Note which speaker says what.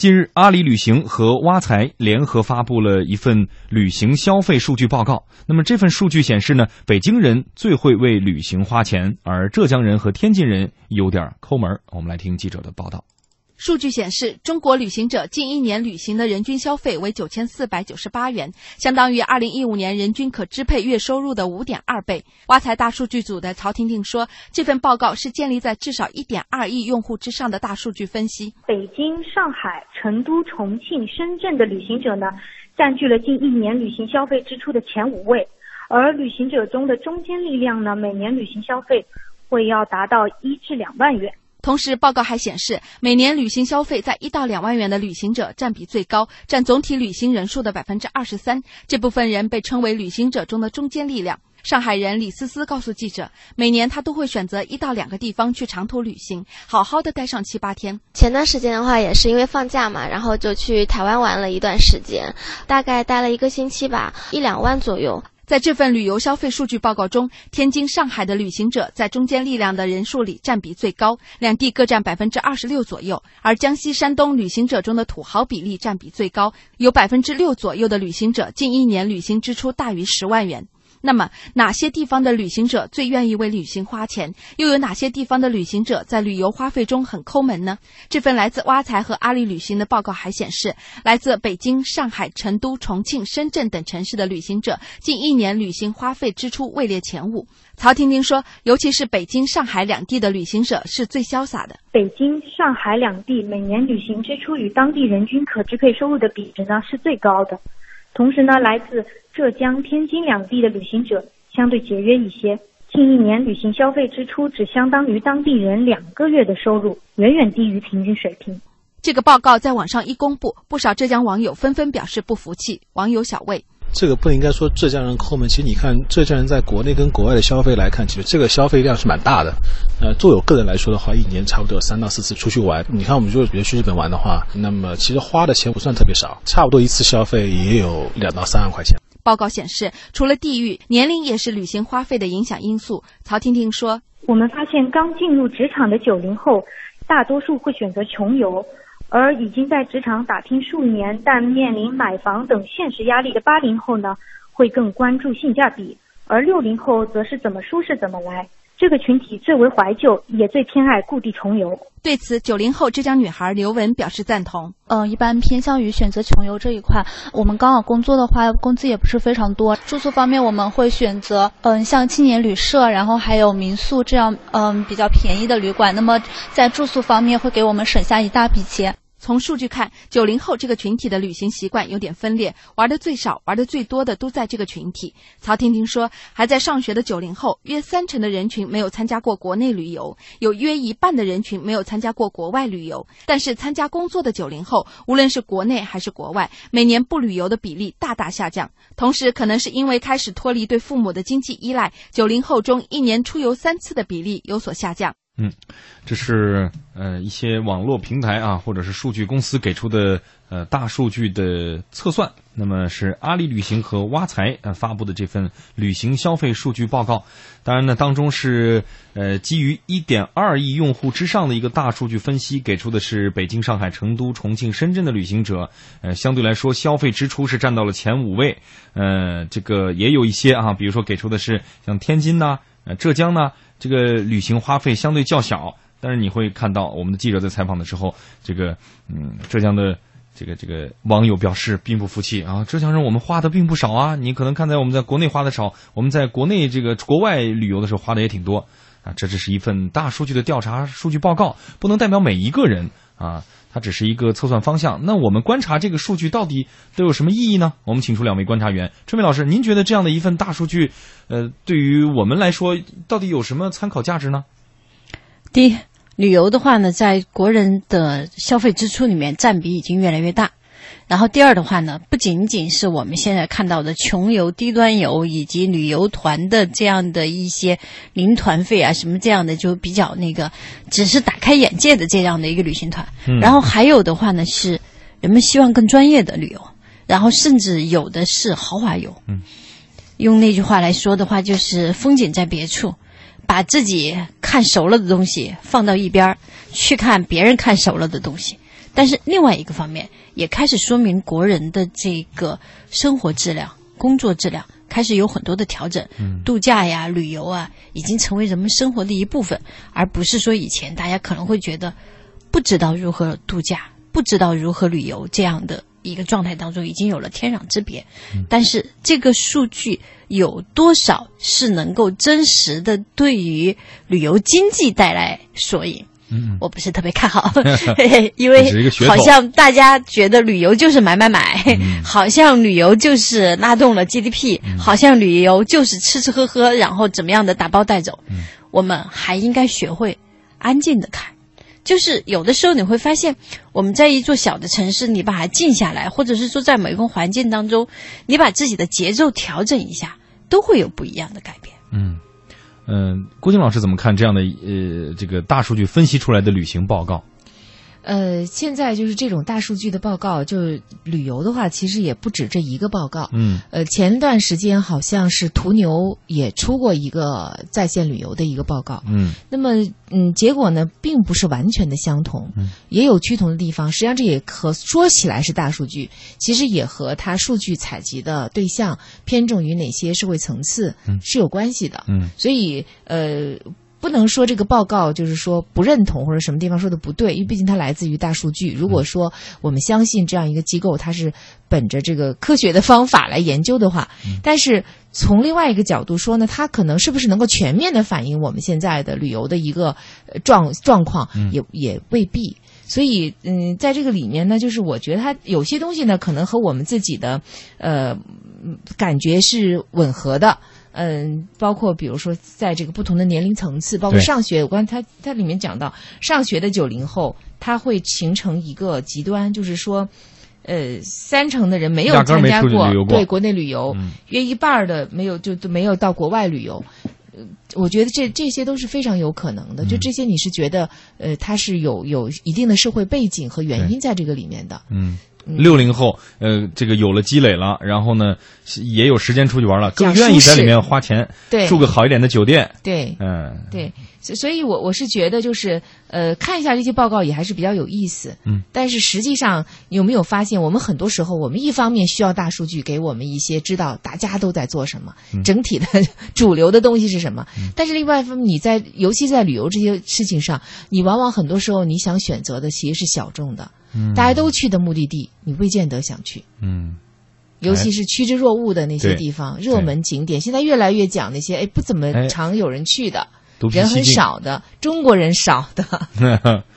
Speaker 1: 近日，阿里旅行和挖财联合发布了一份旅行消费数据报告。那么这份数据显示呢，北京人最会为旅行花钱，而浙江人和天津人有点抠门。我们来听记者的报道。
Speaker 2: 数据显示，中国旅行者近一年旅行的人均消费为九千四百九十八元，相当于二零一五年人均可支配月收入的五点二倍。挖财大数据组的曹婷婷说，这份报告是建立在至少一点二亿用户之上的大数据分析。
Speaker 3: 北京、上海、成都、重庆、深圳的旅行者呢，占据了近一年旅行消费支出的前五位，而旅行者中的中坚力量呢，每年旅行消费会要达到一至两万元。
Speaker 2: 同时，报告还显示，每年旅行消费在一到两万元的旅行者占比最高，占总体旅行人数的百分之二十三。这部分人被称为旅行者中的中坚力量。上海人李思思告诉记者，每年他都会选择一到两个地方去长途旅行，好好的待上七八天。
Speaker 4: 前段时间的话，也是因为放假嘛，然后就去台湾玩了一段时间，大概待了一个星期吧，一两万左右。
Speaker 2: 在这份旅游消费数据报告中，天津、上海的旅行者在中间力量的人数里占比最高，两地各占百分之二十六左右。而江西、山东旅行者中的土豪比例占比最高，有百分之六左右的旅行者近一年旅行支出大于十万元。那么，哪些地方的旅行者最愿意为旅行花钱？又有哪些地方的旅行者在旅游花费中很抠门呢？这份来自挖财和阿里旅行的报告还显示，来自北京、上海、成都、重庆、深圳等城市的旅行者，近一年旅行花费支出位列前五。曹婷婷说，尤其是北京、上海两地的旅行者是最潇洒的。
Speaker 3: 北京、上海两地每年旅行支出与当地人均可支配收入的比值呢是最高的。同时呢，来自浙江、天津两地的旅行者相对节约一些，近一年旅行消费支出只相当于当地人两个月的收入，远远低于平均水平。
Speaker 2: 这个报告在网上一公布，不少浙江网友纷纷表示不服气。网友小魏。
Speaker 5: 这个不应该说浙江人抠门，其实你看浙江人在国内跟国外的消费来看，其实这个消费量是蛮大的。呃，作为我个人来说的话，一年差不多有三到四次出去玩。你看，我们如果比如去日本玩的话，那么其实花的钱不算特别少，差不多一次消费也有两到三万块钱。
Speaker 2: 报告显示，除了地域，年龄也是旅行花费的影响因素。曹婷婷说：“
Speaker 3: 我们发现刚进入职场的九零后，大多数会选择穷游。”而已经在职场打拼数年，但面临买房等现实压力的八零后呢，会更关注性价比；而六零后则是怎么舒适怎么来。这个群体最为怀旧，也最偏爱故地重游。
Speaker 2: 对此，九零后浙江女孩刘雯表示赞同。
Speaker 6: 嗯，一般偏向于选择穷游这一块。我们刚好工作的话，工资也不是非常多。住宿方面，我们会选择嗯，像青年旅社，然后还有民宿这样嗯比较便宜的旅馆。那么在住宿方面，会给我们省下一大笔钱。
Speaker 2: 从数据看，九零后这个群体的旅行习惯有点分裂，玩的最少、玩的最多的都在这个群体。曹婷婷说，还在上学的九零后，约三成的人群没有参加过国内旅游，有约一半的人群没有参加过国外旅游。但是参加工作的九零后，无论是国内还是国外，每年不旅游的比例大大下降。同时，可能是因为开始脱离对父母的经济依赖，九零后中一年出游三次的比例有所下降。
Speaker 1: 嗯，这是呃一些网络平台啊，或者是数据公司给出的呃大数据的测算。那么是阿里旅行和挖财呃发布的这份旅行消费数据报告。当然呢，当中是呃基于一点二亿用户之上的一个大数据分析，给出的是北京、上海、成都、重庆、深圳的旅行者，呃相对来说消费支出是占到了前五位。呃，这个也有一些啊，比如说给出的是像天津呐、浙江呢。这个旅行花费相对较小，但是你会看到我们的记者在采访的时候，这个嗯，浙江的这个这个网友表示并不服气啊，浙江人我们花的并不少啊，你可能看在我们在国内花的少，我们在国内这个国外旅游的时候花的也挺多啊，这只是一份大数据的调查数据报告，不能代表每一个人啊。它只是一个测算方向。那我们观察这个数据到底都有什么意义呢？我们请出两位观察员，春梅老师，您觉得这样的一份大数据，呃，对于我们来说，到底有什么参考价值呢？
Speaker 7: 第一，旅游的话呢，在国人的消费支出里面占比已经越来越大。然后第二的话呢，不仅仅是我们现在看到的穷游、低端游以及旅游团的这样的一些零团费啊，什么这样的就比较那个，只是打开眼界的这样的一个旅行团。然后还有的话呢，是人们希望更专业的旅游，然后甚至有的是豪华游。
Speaker 1: 嗯，
Speaker 7: 用那句话来说的话，就是风景在别处，把自己看熟了的东西放到一边儿，去看别人看熟了的东西。但是另外一个方面，也开始说明国人的这个生活质量、工作质量开始有很多的调整。
Speaker 1: 嗯
Speaker 7: 度假呀、旅游啊，已经成为人们生活的一部分，而不是说以前大家可能会觉得不知道如何度假、不知道如何旅游这样的一个状态当中，已经有了天壤之别。嗯但是这个数据有多少是能够真实的对于旅游经济带来缩影？
Speaker 1: 嗯，
Speaker 7: 我不是特别看好，因为好像大家觉得旅游就是买买买，好像旅游就是拉动了 GDP，、好像旅游就是吃吃喝喝，然后怎么样的打包带走。我们还应该学会安静的看。就是有的时候你会发现，我们在一座小的城市，你把它静下来，或者是说在某一个环境当中，你把自己的节奏调整一下，都会有不一样的改变。
Speaker 1: 嗯，嗯，郭靖老师怎么看这样的呃这个大数据分析出来的旅行报告？
Speaker 8: 呃，现在就是这种大数据的报告，就是旅游的话，其实也不止这一个报告。
Speaker 1: 嗯
Speaker 8: 呃，前段时间好像是途牛也出过一个在线旅游的一个报告。
Speaker 1: 嗯
Speaker 8: 那么，嗯，结果呢，并不是完全的相同，
Speaker 1: 嗯
Speaker 8: 也有趋同的地方。实际上，这也和说起来是大数据，其实也和它数据采集的对象偏重于哪些社会层次
Speaker 1: 嗯
Speaker 8: 是有关系的。
Speaker 1: 嗯
Speaker 8: 所以，呃。不能说这个报告就是说不认同或者什么地方说的不对，因为毕竟它来自于大数据。如果说我们相信这样一个机构，它是本着这个科学的方法来研究的话，但是从另外一个角度说呢，它可能是不是能够全面的反映我们现在的旅游的一个呃状状况，也也未必。所以，嗯，在这个里面呢，就是我觉得它有些东西呢，可能和我们自己的呃嗯感觉是吻合的。嗯，包括比如说，在这个不同的年龄层次，包括上学，我刚才它它里面讲到，上学的九零后，他会形成一个极端，就是说，呃，三成的人没有参加
Speaker 1: 过
Speaker 8: 对国内旅游，
Speaker 1: 嗯
Speaker 8: 约一半儿的没有就都没有到国外旅游。呃我觉得这这些都是非常有可能的，就
Speaker 1: 嗯
Speaker 8: 这些你是觉得，呃，它是有有一定的社会背景和原因在这个里面的。
Speaker 1: 嗯。六零后，呃，这个有了积累了，然后呢，也有时间出去玩了，更愿意在里面花钱，
Speaker 8: 对。
Speaker 1: 住个好一点的酒店，
Speaker 8: 对，
Speaker 1: 嗯，
Speaker 8: 对，所所以我我是觉得就是呃，看一下这些报告也还是比较有意思。
Speaker 1: 嗯，
Speaker 8: 但是实际上有没有发现，我们很多时候我们一方面需要大数据给我们一些知道大家都在做什么，
Speaker 1: 嗯。
Speaker 8: 整体的 主流的东西是什么，但是另外一方面你在尤其在旅游这些事情上，你往往很多时候你想选择的其实是小众的，
Speaker 1: 嗯。
Speaker 8: 大家都去的目的地，你未见得想去。
Speaker 1: 嗯，
Speaker 8: 尤其是趋之若鹜的那些地方，热门景点，现在越来越讲那些哎不怎
Speaker 1: 哎。
Speaker 8: 么常有人去的，人很少的，中国人少的，